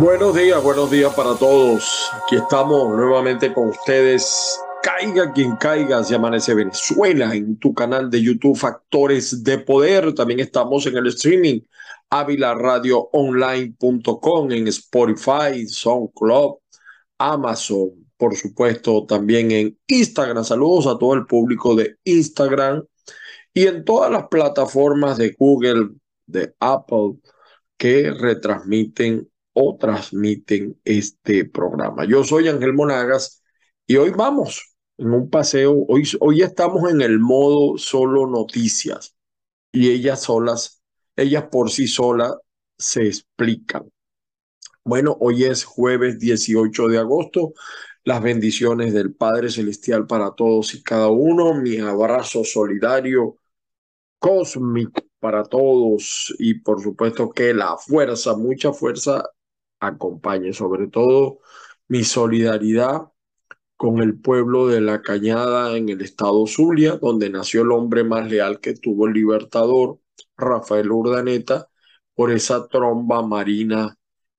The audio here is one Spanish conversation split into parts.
Buenos días, buenos días para todos. Aquí estamos nuevamente con ustedes. Caiga quien caiga, se amanece Venezuela en tu canal de YouTube Factores de Poder. También estamos en el streaming avilaradioonline.com, en Spotify, SoundCloud, Amazon, por supuesto, también en Instagram. Saludos a todo el público de Instagram y en todas las plataformas de Google, de Apple, que retransmiten o transmiten este programa. Yo soy Ángel Monagas y hoy vamos en un paseo. Hoy, hoy estamos en el modo solo noticias y ellas solas, ellas por sí solas se explican. Bueno, hoy es jueves 18 de agosto. Las bendiciones del Padre Celestial para todos y cada uno. Mi abrazo solidario, cósmico para todos y por supuesto que la fuerza, mucha fuerza acompañe, sobre todo mi solidaridad con el pueblo de la Cañada en el estado Zulia, donde nació el hombre más leal que tuvo el libertador, Rafael Urdaneta, por esa tromba marina.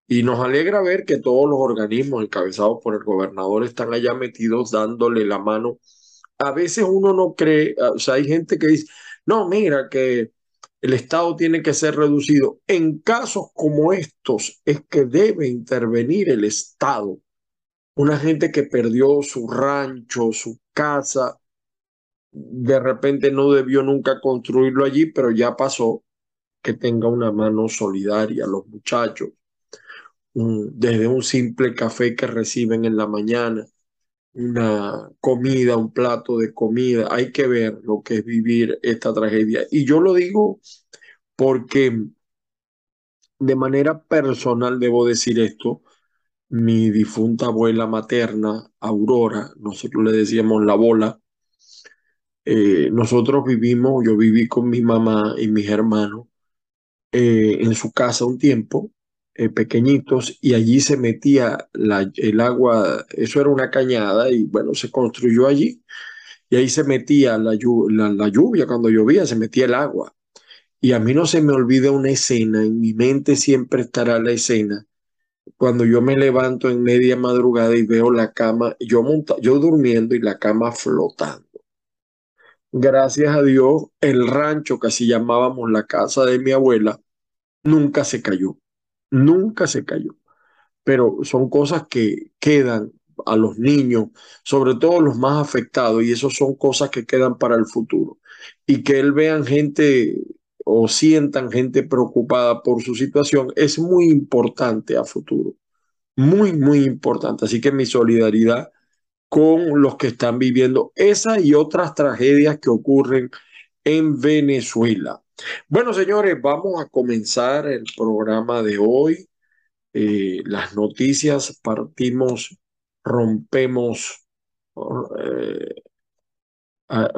Y nos alegra ver que todos los organismos encabezados por el gobernador están allá metidos dándole la mano. A veces uno no cree, o sea, hay gente que dice, no, mira que el Estado tiene que ser reducido. En casos como estos es que debe intervenir el Estado. Una gente que perdió su rancho, su casa, de repente no debió nunca construirlo allí, pero ya pasó que tenga una mano solidaria los muchachos, desde un simple café que reciben en la mañana, una comida, un plato de comida. Hay que ver lo que es vivir esta tragedia. Y yo lo digo porque de manera personal debo decir esto. Mi difunta abuela materna, Aurora, nosotros le decíamos la bola, eh, nosotros vivimos, yo viví con mi mamá y mis hermanos eh, en su casa un tiempo eh, pequeñitos y allí se metía el agua, eso era una cañada y bueno, se construyó allí y ahí se metía la, la, lluvia, cuando llovía se metía el agua. Y a mí no se me olvida una escena, en mi mente siempre estará la escena, cuando yo me levanto en media madrugada y veo la cama, yo, monta, yo durmiendo y la cama flotando. Gracias a Dios, el rancho que así llamábamos la casa de mi abuela, nunca se cayó nunca se cayó. Pero son cosas que quedan a los niños, sobre todo los más afectados, y eso son cosas que quedan para el futuro. Y que él vean gente o sientan gente preocupada por su situación es muy importante a futuro. Muy, muy importante. Así que mi solidaridad con los que están viviendo esa y otras tragedias que ocurren en Venezuela. Bueno, señores, vamos a comenzar el programa de hoy. Eh, las noticias partimos, rompemos eh,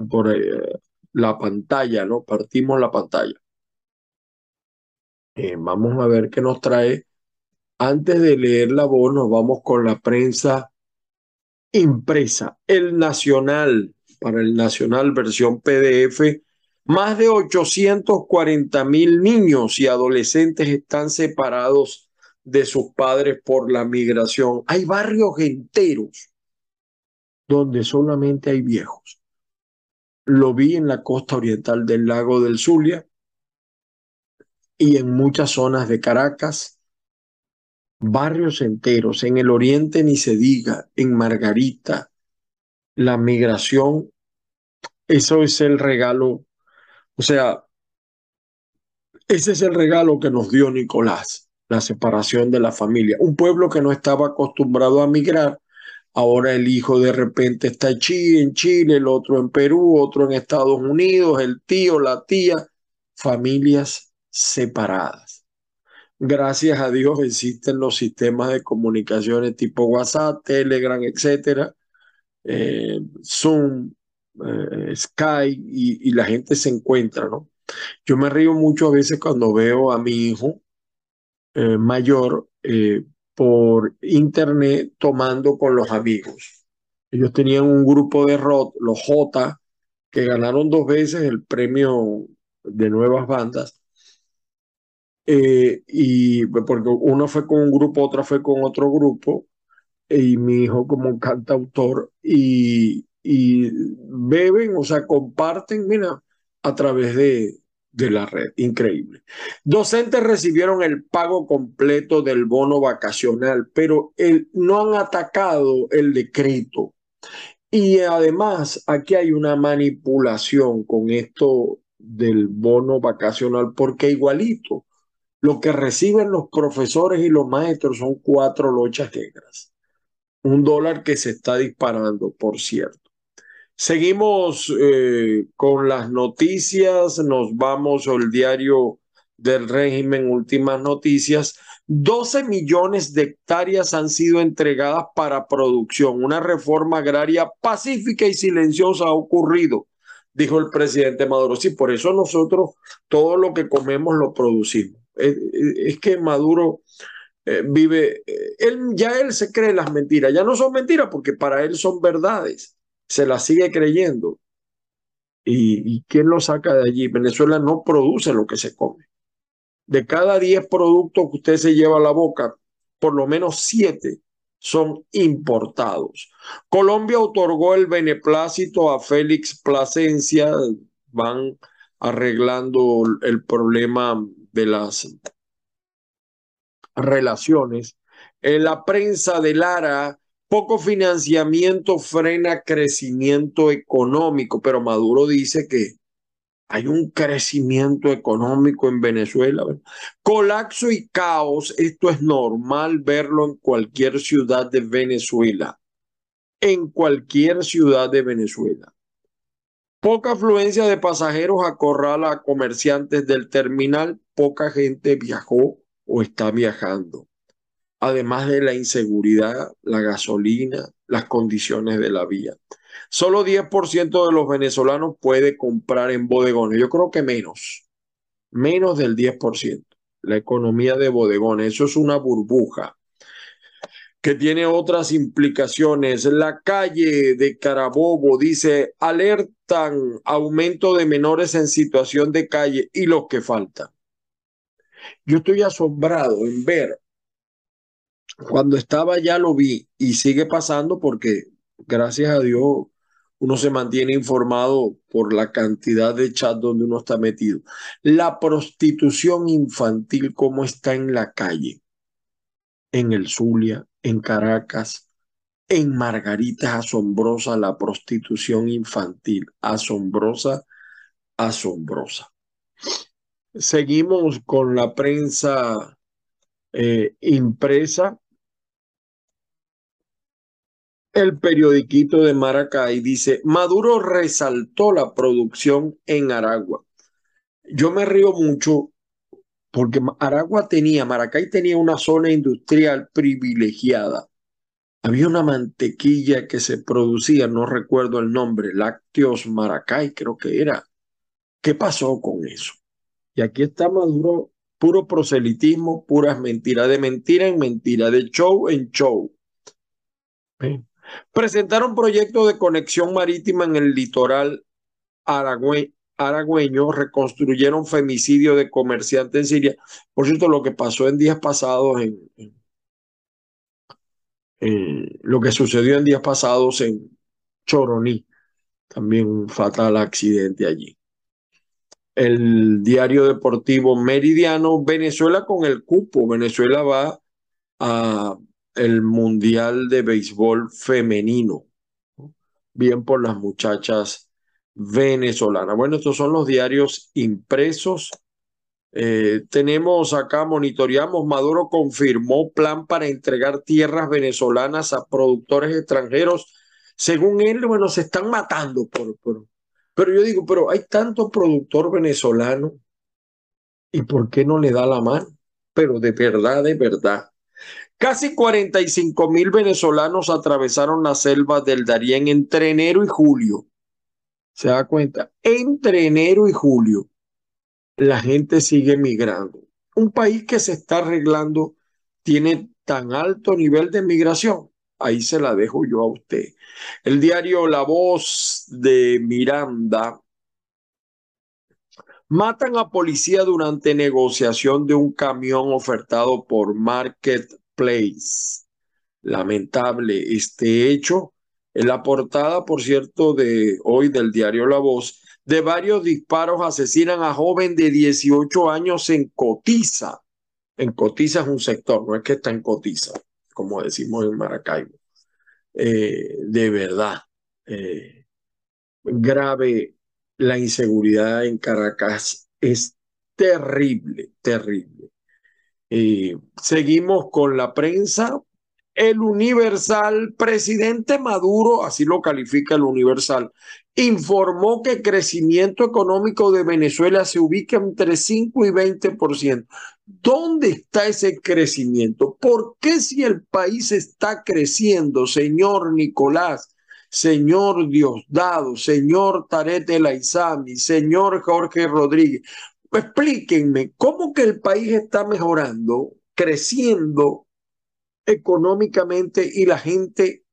por eh, la pantalla, ¿no? Partimos la pantalla. vamos a ver qué nos trae. Antes de leer la voz, nos vamos con la prensa impresa. El Nacional, para el Nacional versión PDF más de 840 mil niños y adolescentes están separados de sus padres por la migración. Hay barrios enteros donde solamente hay viejos. Lo vi en la costa oriental del lago del Zulia y en muchas zonas de Caracas. Barrios enteros, en el oriente ni se diga, en Margarita, la migración, eso es el regalo o sea, ese es el regalo que nos dio Nicolás, la separación de la familia. Un pueblo que no estaba acostumbrado a migrar, ahora el hijo de repente está en Chile, el otro en Perú, otro en Estados Unidos, el tío, la tía, familias separadas. Gracias a Dios existen los sistemas de comunicaciones tipo WhatsApp, Telegram, etcétera, eh, Zoom, eh, Sky y, la gente se encuentra, ¿no? Yo me río mucho a veces cuando veo a mi hijo eh, mayor eh, por internet tomando con los amigos. Ellos tenían un grupo de rock, los J, que ganaron dos veces el premio de nuevas bandas. eh, y porque uno fue con un grupo, otra fue con otro grupo, y mi hijo como cantautor, y, y beben, o sea, comparten, mira, a través de, de la red. Increíble. Docentes recibieron el pago completo del bono vacacional, pero el, no han atacado el decreto. Y además, aquí hay una manipulación con esto del bono vacacional, porque igualito, lo que reciben los profesores y los maestros son cuatro lochas negras. Un dólar que se está disparando, por cierto. Seguimos eh, con las noticias, nos vamos al diario del régimen, últimas noticias. 12 millones de hectáreas han sido entregadas para producción. Una reforma agraria pacífica y silenciosa ha ocurrido, dijo el presidente Maduro. Sí, por eso nosotros todo lo que comemos lo producimos. Es, que Maduro eh, vive, eh, él, ya él se cree las mentiras, ya no son mentiras porque para él son verdades se la sigue creyendo. ¿Y, quién lo saca de allí? Venezuela no produce lo que se come. De cada 10 productos que usted se lleva a la boca, por lo menos 7 son importados. Colombia otorgó el beneplácito a Félix Plasencia, van arreglando el problema de las relaciones. En la prensa de Lara poco financiamiento frena crecimiento económico, pero Maduro dice que hay un crecimiento económico en Venezuela. Colapso y caos, esto es normal verlo en cualquier ciudad de Venezuela, en cualquier ciudad de Venezuela. Poca afluencia de pasajeros acorrala a comerciantes del terminal, poca gente viajó o está viajando además de la inseguridad, la gasolina, las condiciones de la vía. Solo 10% de los venezolanos puede comprar en bodegones. Yo creo que menos, menos del 10%. La economía de bodegones, eso es una burbuja que tiene otras implicaciones. La calle de Carabobo dice, alertan aumento de menores en situación de calle y los que faltan. Yo estoy asombrado en ver cuando estaba ya lo vi y sigue pasando porque gracias a Dios uno se mantiene informado por la cantidad de chats donde uno está metido. La prostitución infantil, ¿cómo está en la calle? En el Zulia, en Caracas, en Margarita asombrosa la prostitución infantil, asombrosa, asombrosa. Seguimos con la prensa eh, impresa el periodiquito de Maracay dice, Maduro resaltó la producción en Aragua. Yo me río mucho porque Aragua tenía, Maracay tenía una zona industrial privilegiada. Había una mantequilla que se producía, no recuerdo el nombre, Lácteos Maracay creo que era. ¿Qué pasó con eso? Y aquí está Maduro, puro proselitismo, puras mentiras, de mentira en mentira, de show en show. Presentaron proyecto de conexión marítima en el litoral aragüeño, reconstruyeron femicidio de comerciante en Siria. Por cierto, lo que pasó en días pasados en, lo que sucedió en días pasados en Choroní, también un fatal accidente allí. El diario deportivo Meridiano, Venezuela con el cupo. Venezuela va a el Mundial de Béisbol Femenino. Bien por las muchachas venezolanas. Bueno, estos son los diarios impresos. Eh, tenemos acá, monitoreamos, Maduro confirmó plan para entregar tierras venezolanas a productores extranjeros. Según él, bueno, se están matando por, por... Pero yo digo, pero hay tanto productor venezolano y ¿por qué no le da la mano? Pero de verdad, de verdad. Casi 45 mil venezolanos atravesaron la selva del Darién entre enero y julio. ¿Se da cuenta? Entre enero y julio la gente sigue migrando. Un país que se está arreglando tiene tan alto nivel de migración. Ahí se la dejo yo a usted. El diario La Voz de Miranda Matan a policía durante negociación de un camión ofertado por Marketplace. Lamentable este hecho. En la portada, por cierto, de hoy del diario La Voz, de varios disparos asesinan a joven de 18 años en Cotiza. En Cotiza es un sector, no es que está en Cotiza, como decimos en Maracaibo. Eh, de verdad, eh, grave la inseguridad en Caracas es terrible, terrible. Eh, seguimos con la prensa. El Universal, presidente Maduro, así lo califica el Universal, informó que el crecimiento económico de Venezuela se ubica entre 5 y 20%. ¿Dónde está ese crecimiento? ¿Por qué si el país está creciendo, señor Nicolás, señor Diosdado, señor Tarete Laizami, señor Jorge Rodríguez. Explíquenme, ¿cómo que el país está mejorando, creciendo económicamente y la gente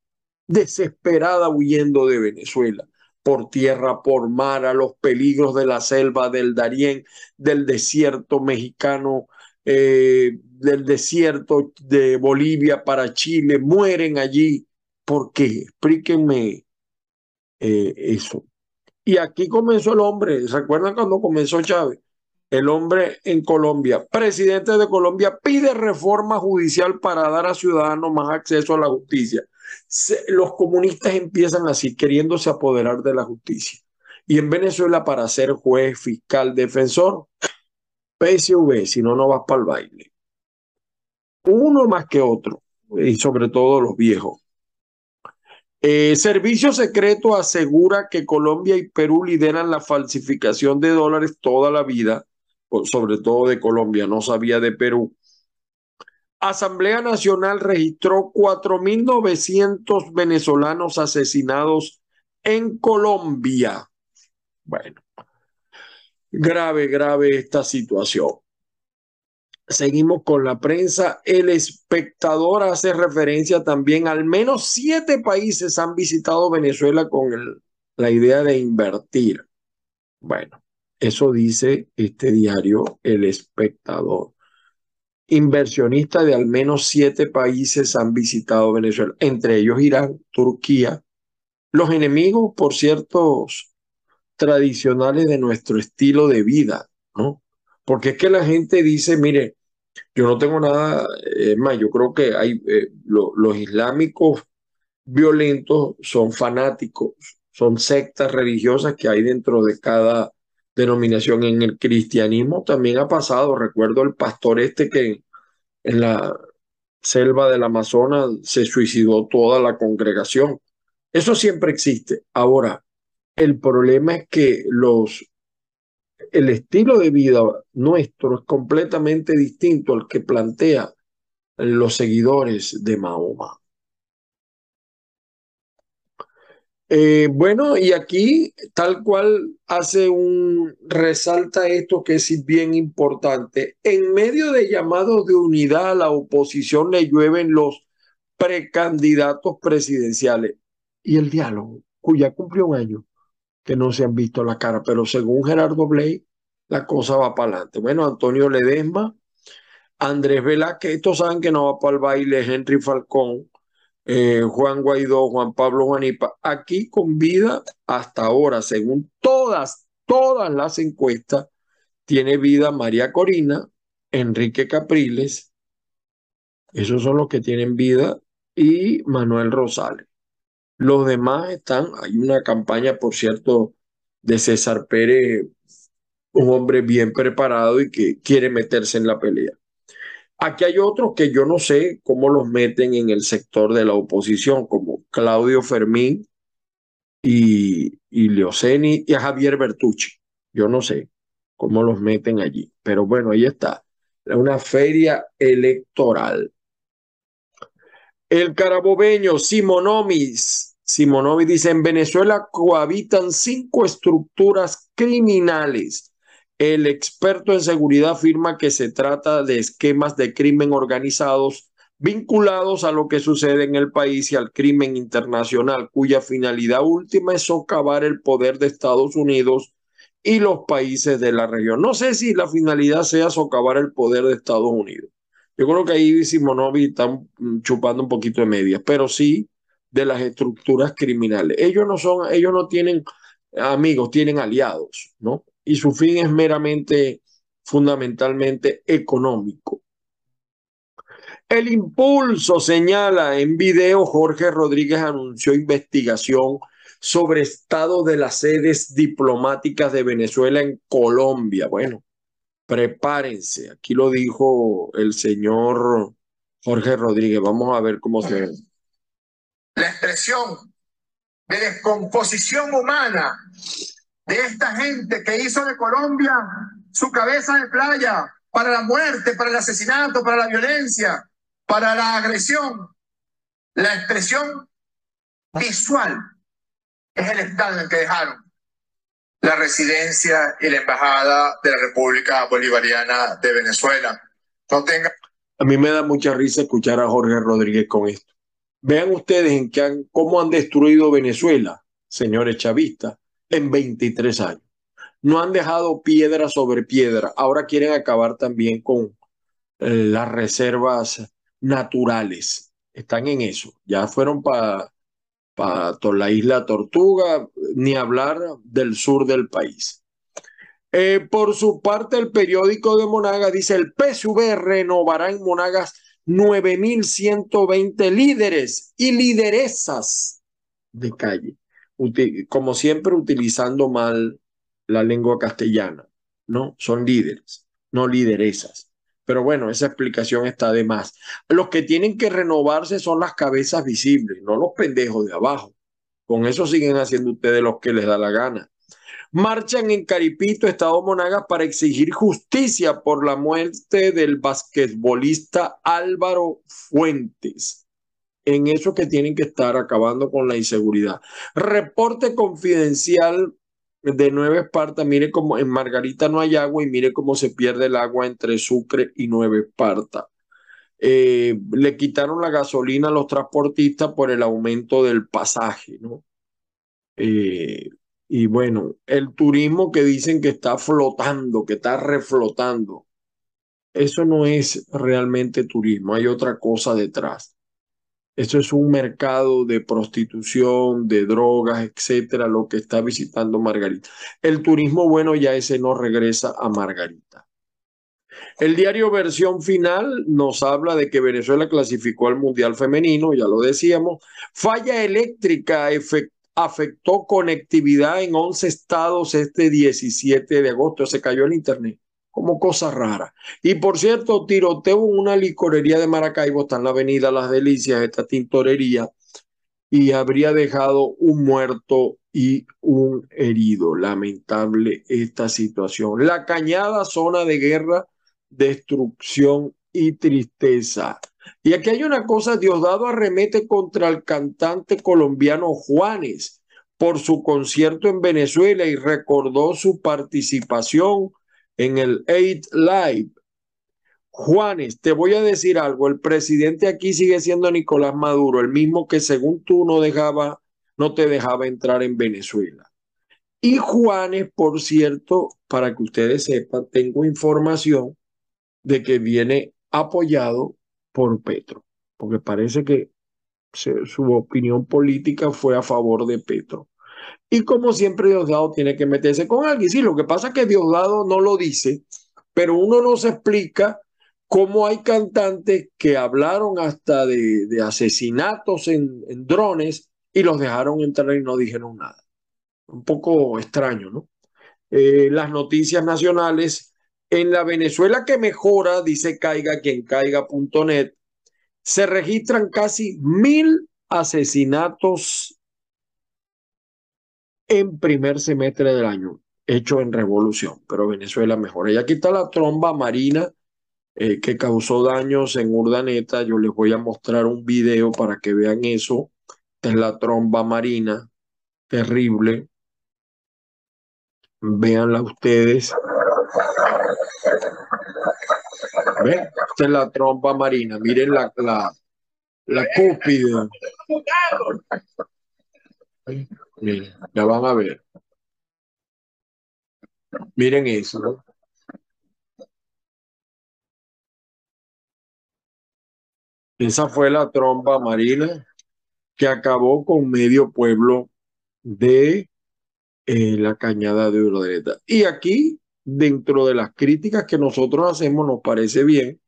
desesperada huyendo de Venezuela? por tierra, por mar, a los peligros de la selva del Darién, del desierto mexicano, eh, del desierto de Bolivia para Chile, mueren allí ¿Por qué? Explíquenme eh, eso. Y aquí comenzó el hombre. ¿Se acuerdan cuando comenzó Chávez? El hombre en Colombia, presidente de Colombia, pide reforma judicial para dar a ciudadanos más acceso a la justicia. los comunistas empiezan así, queriéndose apoderar de la justicia. Y en Venezuela, para ser juez, fiscal, defensor, PSV, si no, no vas para el baile. Uno más que otro, y sobre todo los viejos. Eh, Servicio Secreto asegura que Colombia y Perú lideran la falsificación de dólares toda la vida, sobre todo de Colombia, no sabía de Perú. Asamblea Nacional registró 4.900 venezolanos asesinados en Colombia. Bueno, grave, grave esta situación. Seguimos con la prensa. El espectador hace referencia también, al menos siete países han visitado Venezuela con la idea de invertir. Bueno, eso dice este diario, El espectador. Inversionistas de al menos siete países han visitado Venezuela, entre ellos Irán, Turquía. Los enemigos, por ciertos tradicionales de nuestro estilo de vida, ¿no? Porque es que la gente dice, mire, yo no tengo nada eh, más, yo creo que hay eh, los islámicos violentos son fanáticos, son sectas religiosas que hay dentro de cada denominación. En el cristianismo también ha pasado, recuerdo el pastor este que en la selva del Amazonas se suicidó toda la congregación. Eso siempre existe. Ahora, el problema es que los el estilo de vida nuestro es completamente distinto al que plantea los seguidores de Mahoma. Eh, bueno, y aquí tal cual hace un, resalta esto que es bien importante. En medio de llamados de unidad a la oposición le llueven los precandidatos presidenciales y el diálogo, cuya cumplió un año que no se han visto la cara, pero según Gerardo Blay, la cosa va para adelante. Bueno, Antonio Ledesma, Andrés Velázquez, estos saben que no va para el baile, Henry Falcón, eh, Juan Guaidó, Juan Pablo Juanipa, aquí con vida hasta ahora, según todas, todas las encuestas, tiene vida María Corina, Enrique Capriles, esos son los que tienen vida, y Manuel Rosales. Los demás están, hay una campaña, por cierto, de César Pérez, un hombre bien preparado y que quiere meterse en la pelea. Aquí hay otros que yo no sé cómo los meten en el sector de la oposición, como Claudio Fermín y, y Leoceni y a Javier Bertucci. Yo no sé cómo los meten allí. Pero bueno, ahí está. Una feria electoral. El carabobeño Simonomis Simonovi dice, en Venezuela cohabitan cinco estructuras criminales. El experto en seguridad afirma que se trata de esquemas de crimen organizados vinculados a lo que sucede en el país y al crimen internacional, cuya finalidad última es socavar el poder de Estados Unidos y los países de la región. No sé si la finalidad sea socavar el poder de Estados Unidos. Yo creo que ahí Simonovic están chupando un poquito de medias, pero sí de las estructuras criminales. Ellos no son, ellos no tienen amigos, tienen aliados, ¿no? Y su fin es meramente, fundamentalmente económico. El impulso señala en video, Jorge Rodríguez anunció investigación sobre estado de las sedes diplomáticas de Venezuela en Colombia. Bueno, prepárense. Aquí lo dijo el señor Jorge Rodríguez. Vamos a ver cómo se ve. La expresión de descomposición humana de esta gente que hizo de Colombia su cabeza de playa para la muerte, para el asesinato, para la violencia, para la agresión. La expresión visual es el estado en que dejaron la residencia y la embajada de la República Bolivariana de Venezuela. No tenga... A mí me da mucha risa escuchar a Jorge Rodríguez con esto. Vean ustedes en qué han, cómo han destruido Venezuela, señores chavistas, en 23 años. No han dejado piedra sobre piedra. Ahora quieren acabar también con eh, las reservas naturales. Están en eso. Ya fueron para la isla Tortuga, ni hablar del sur del país. Eh, por su parte, el periódico de Monagas dice, el PSV renovará en Monagas 9.120 líderes y lideresas de calle, como siempre utilizando mal la lengua castellana, ¿no? Son líderes, no lideresas. Pero bueno, esa explicación está de más. Los que tienen que renovarse son las cabezas visibles, no los pendejos de abajo. Con eso siguen haciendo ustedes lo que les da la gana. Marchan en Caripito, Estado Monagas, para exigir justicia por la muerte del basquetbolista Álvaro Fuentes. En eso que tienen que estar acabando con la inseguridad. Reporte confidencial de Nueva Esparta, mire cómo en Margarita no hay agua y mire cómo se pierde el agua entre Sucre y Nueva Esparta. Eh, le quitaron la gasolina a los transportistas por el aumento del pasaje, ¿no? Eh, y bueno, el turismo que dicen que está flotando, que está reflotando, eso no es realmente turismo, hay otra cosa detrás. Eso es un mercado de prostitución, de drogas, etcétera, lo que está visitando Margarita. El turismo bueno ya ese no regresa a Margarita. El diario versión final nos habla de que Venezuela clasificó al Mundial Femenino, ya lo decíamos. Falla eléctrica afectó conectividad en 11 estados este 17 de agosto, se cayó el internet como cosa rara. Y por cierto, tiroteo en una licorería de Maracaibo, está en la avenida Las Delicias, esta tintorería, y habría dejado un muerto y un herido. Lamentable esta situación. La cañada, zona de guerra, destrucción y tristeza. Y aquí hay una cosa, Diosdado arremete contra el cantante colombiano Juanes por su concierto en Venezuela y recordó su participación en el 8 Live. Juanes, te voy a decir algo, el presidente aquí sigue siendo Nicolás Maduro, el mismo que según tú no dejaba, no te dejaba entrar en Venezuela. Y Juanes, por cierto, para que ustedes sepan, tengo información de que viene apoyado por Petro, porque parece que su opinión política fue a favor de Petro. Y como siempre Diosdado tiene que meterse con alguien. Sí, lo que pasa es que Diosdado no lo dice, pero uno no se explica cómo hay cantantes que hablaron hasta de, asesinatos en, drones y los dejaron entrar y no dijeron nada. Un poco extraño, ¿no? Eh, las noticias nacionales en la Venezuela que mejora, dice caiga quien caiga.net, se registran casi mil asesinatos en primer semestre del año, hecho en revolución, pero Venezuela mejora. Y aquí está la tromba marina eh, que causó daños en Urdaneta. Yo les voy a mostrar un video para que vean eso. Esta es la tromba marina, terrible. Véanla ustedes. Esta es la tromba marina. Miren la, la, la cúpide. Miren, ya van a ver. Miren eso. Esa fue la tromba marina que acabó con medio pueblo de eh, la cañada de Urdaneta. Y aquí, dentro de las críticas que nosotros hacemos, nos parece bien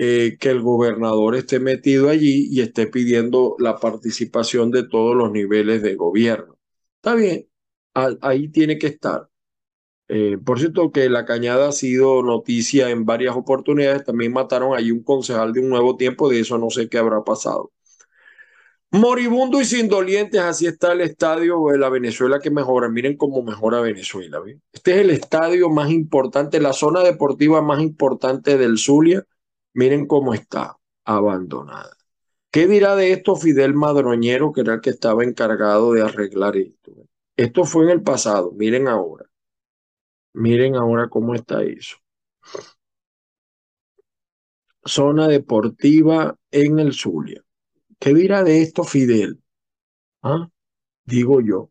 eh, que el gobernador esté metido allí y esté pidiendo la participación de todos los niveles de gobierno. Está bien, ahí tiene que estar. Eh, por cierto, que la cañada ha sido noticia en varias oportunidades. También mataron allí un concejal de un nuevo tiempo. De eso no sé qué habrá pasado. Moribundo y sin dolientes, así está el estadio de la Venezuela que mejora. Miren cómo mejora Venezuela. Este es el estadio más importante, la zona deportiva más importante del Zulia. Miren cómo está abandonada. ¿Qué dirá de esto Fidel Madroñero, que era el que estaba encargado de arreglar esto? Esto fue en el pasado, miren ahora. Miren ahora cómo está eso. Zona deportiva en el Zulia. ¿Qué dirá de esto Fidel? ¿Ah? Digo yo.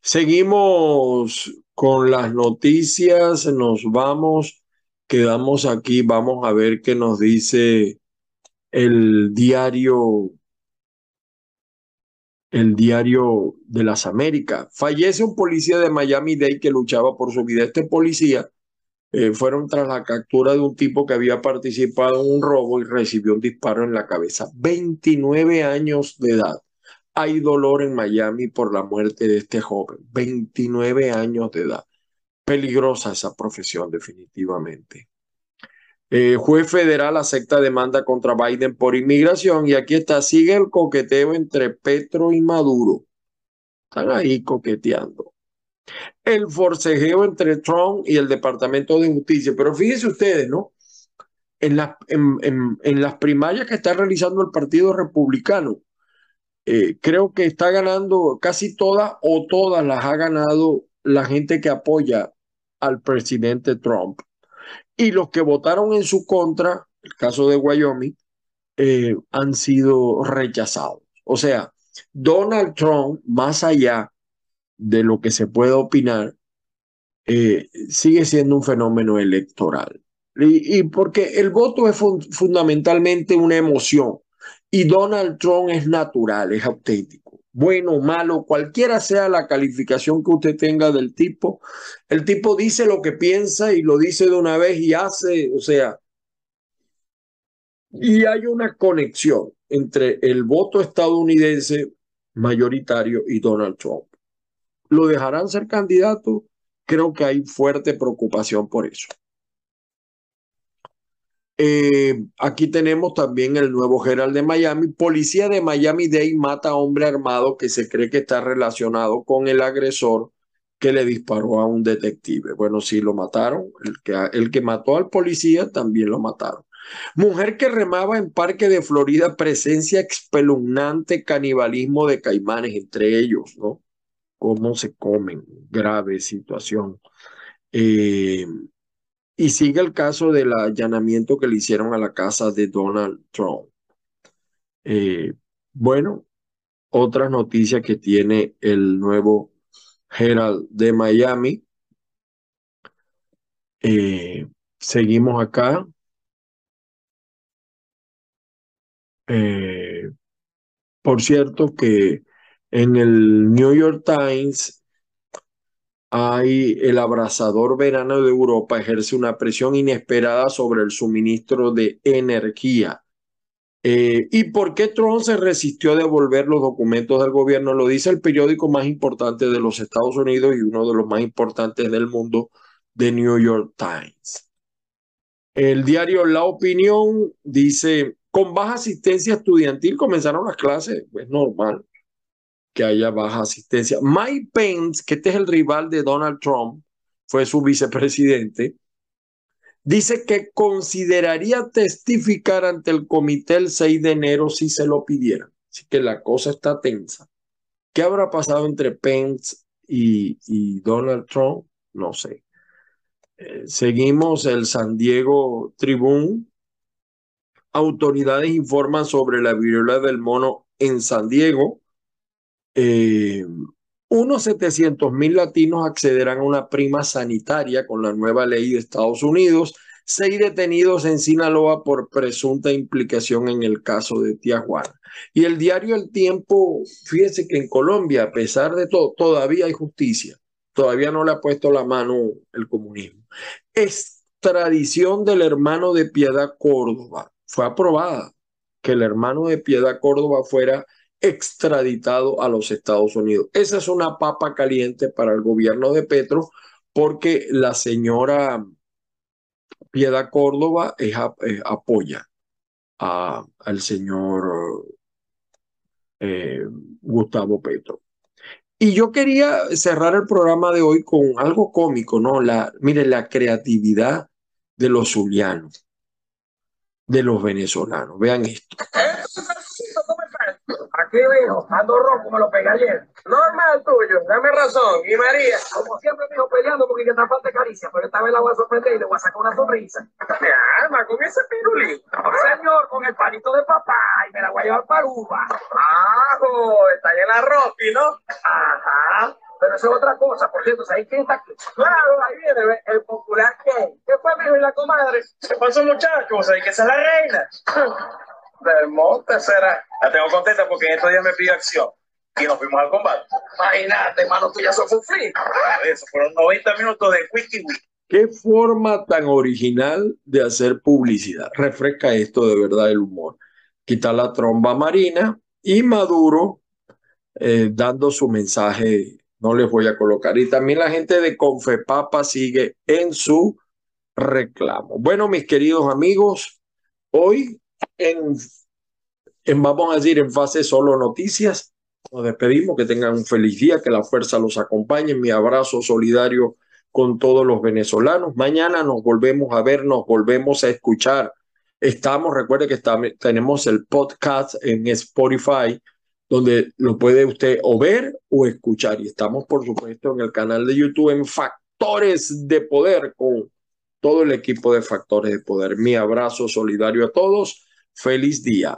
Seguimos con las noticias, nos vamos, quedamos aquí, vamos a ver qué nos dice el diario el diario de las Américas. Fallece un policía de Miami-Dade que luchaba por su vida. Este policía eh, fueron tras la captura de un tipo que había participado en un robo y recibió un disparo en la cabeza. 29 años de edad. Hay dolor en Miami por la muerte de este joven. 29 años de edad. Peligrosa esa profesión definitivamente. Eh, juez federal acepta demanda contra Biden por inmigración y aquí está, sigue el coqueteo entre Petro y Maduro. Están ahí coqueteando. El forcejeo entre Trump y el Departamento de Justicia. Pero fíjense ustedes, ¿no? En, las primarias que está realizando el Partido Republicano, eh, creo que está ganando casi todas o todas las ha ganado la gente que apoya al presidente Trump y los que votaron en su contra, el caso de Wyoming, eh, han sido rechazados. O sea, Donald Trump, más allá de lo que se puede opinar, eh, sigue siendo un fenómeno electoral. Y, porque el voto es fundamentalmente una emoción y Donald Trump es natural, es auténtico bueno, malo, cualquiera sea la calificación que usted tenga del tipo, el tipo dice lo que piensa y lo dice de una vez y hace, o sea, y hay una conexión entre el voto estadounidense mayoritario y Donald Trump. ¿Lo dejarán ser candidato? Creo que hay fuerte preocupación por eso. Eh, aquí tenemos también el nuevo general de Miami. Policía de Miami-Dade mata a hombre armado que se cree que está relacionado con el agresor que le disparó a un detective. Bueno, sí lo mataron. El que, el que mató al policía también lo mataron. Mujer que remaba en Parque de Florida, presencia espeluznante, canibalismo de caimanes entre ellos, ¿no? Cómo se comen, grave situación. Eh, y sigue el caso del allanamiento que le hicieron a la casa de Donald Trump. Eh, bueno, otra noticia que tiene el nuevo Herald de Miami. Eh, seguimos acá. Eh, por cierto que en el New York Times hay el abrasador verano de Europa ejerce una presión inesperada sobre el suministro de energía. Eh, ¿Y por qué Trump se resistió a devolver los documentos del gobierno? Lo dice el periódico más importante de los Estados Unidos y uno de los más importantes del mundo, The New York Times. El diario La Opinión dice, con baja asistencia estudiantil comenzaron las clases, es normal que haya baja asistencia. Mike Pence, que este es el rival de Donald Trump, fue su vicepresidente, dice que consideraría testificar ante el comité el 6 de enero si se lo pidieran. Así que la cosa está tensa. ¿Qué habrá pasado entre Pence y, Donald Trump? No sé. Eh, seguimos el San Diego Tribune. Autoridades informan sobre la viruela del mono en San Diego. Eh, unos 700 mil latinos accederán a una prima sanitaria con la nueva ley de Estados Unidos. Seis detenidos en Sinaloa por presunta implicación en el caso de Tijuana. Y el diario El Tiempo, fíjense que en Colombia, a pesar de todo, todavía hay justicia. Todavía no le ha puesto la mano el comunismo. Extradición del hermano de Piedad Córdoba. Fue aprobada que el hermano de Piedad Córdoba fuera extraditado a los Estados Unidos. Esa es una papa caliente para el gobierno de Petro porque la señora Piedad Córdoba es, apoya a, al señor eh, Gustavo Petro. Y yo quería cerrar el programa de hoy con algo cómico, ¿no? La, mire, la creatividad de los zulianos, de los venezolanos. Vean esto. Vino, ando rojo, me lo pegué ayer. Normal tuyo, dame razón. Y María, como siempre, me peleando porque que falta caricia, pero esta vez la voy a sorprender y le voy a sacar una sonrisa. Me alma con ese pirulín. señor, con el palito de papá y me la voy a llevar para Uva. ¡Ajo! Está en la Rocky, ¿no? Ajá. Pero eso es otra cosa, por cierto, ¿sabes quién está aquí? Claro, ahí viene el popular Ken. ¿Qué fue, mi y la comadre? ¿Qué pasó, muchachos? ¿Sabes que esa es la reina? Del monte será. La tengo contenta porque en estos días me pidió acción y nos fuimos al combate. Imagínate, hermano, tú ya sos un Eso fueron 90 minutos de wiki Qué forma tan original de hacer publicidad. Refresca esto de verdad el humor. Quita la tromba marina y Maduro eh, dando su mensaje. No les voy a colocar. Y también la gente de Confepapa sigue en su reclamo. Bueno, mis queridos amigos, hoy en, vamos a decir, en fase solo noticias. Nos despedimos, que tengan un feliz día, que la fuerza los acompañe. Mi abrazo solidario con todos los venezolanos. Mañana nos volvemos a ver, nos volvemos a escuchar. Estamos, recuerde que tenemos el podcast en Spotify, donde lo puede usted o ver o escuchar. Y estamos, por supuesto, en el canal de YouTube en Factores de Poder con todo el equipo de Factores de Poder. Mi abrazo solidario a todos. Feliz día.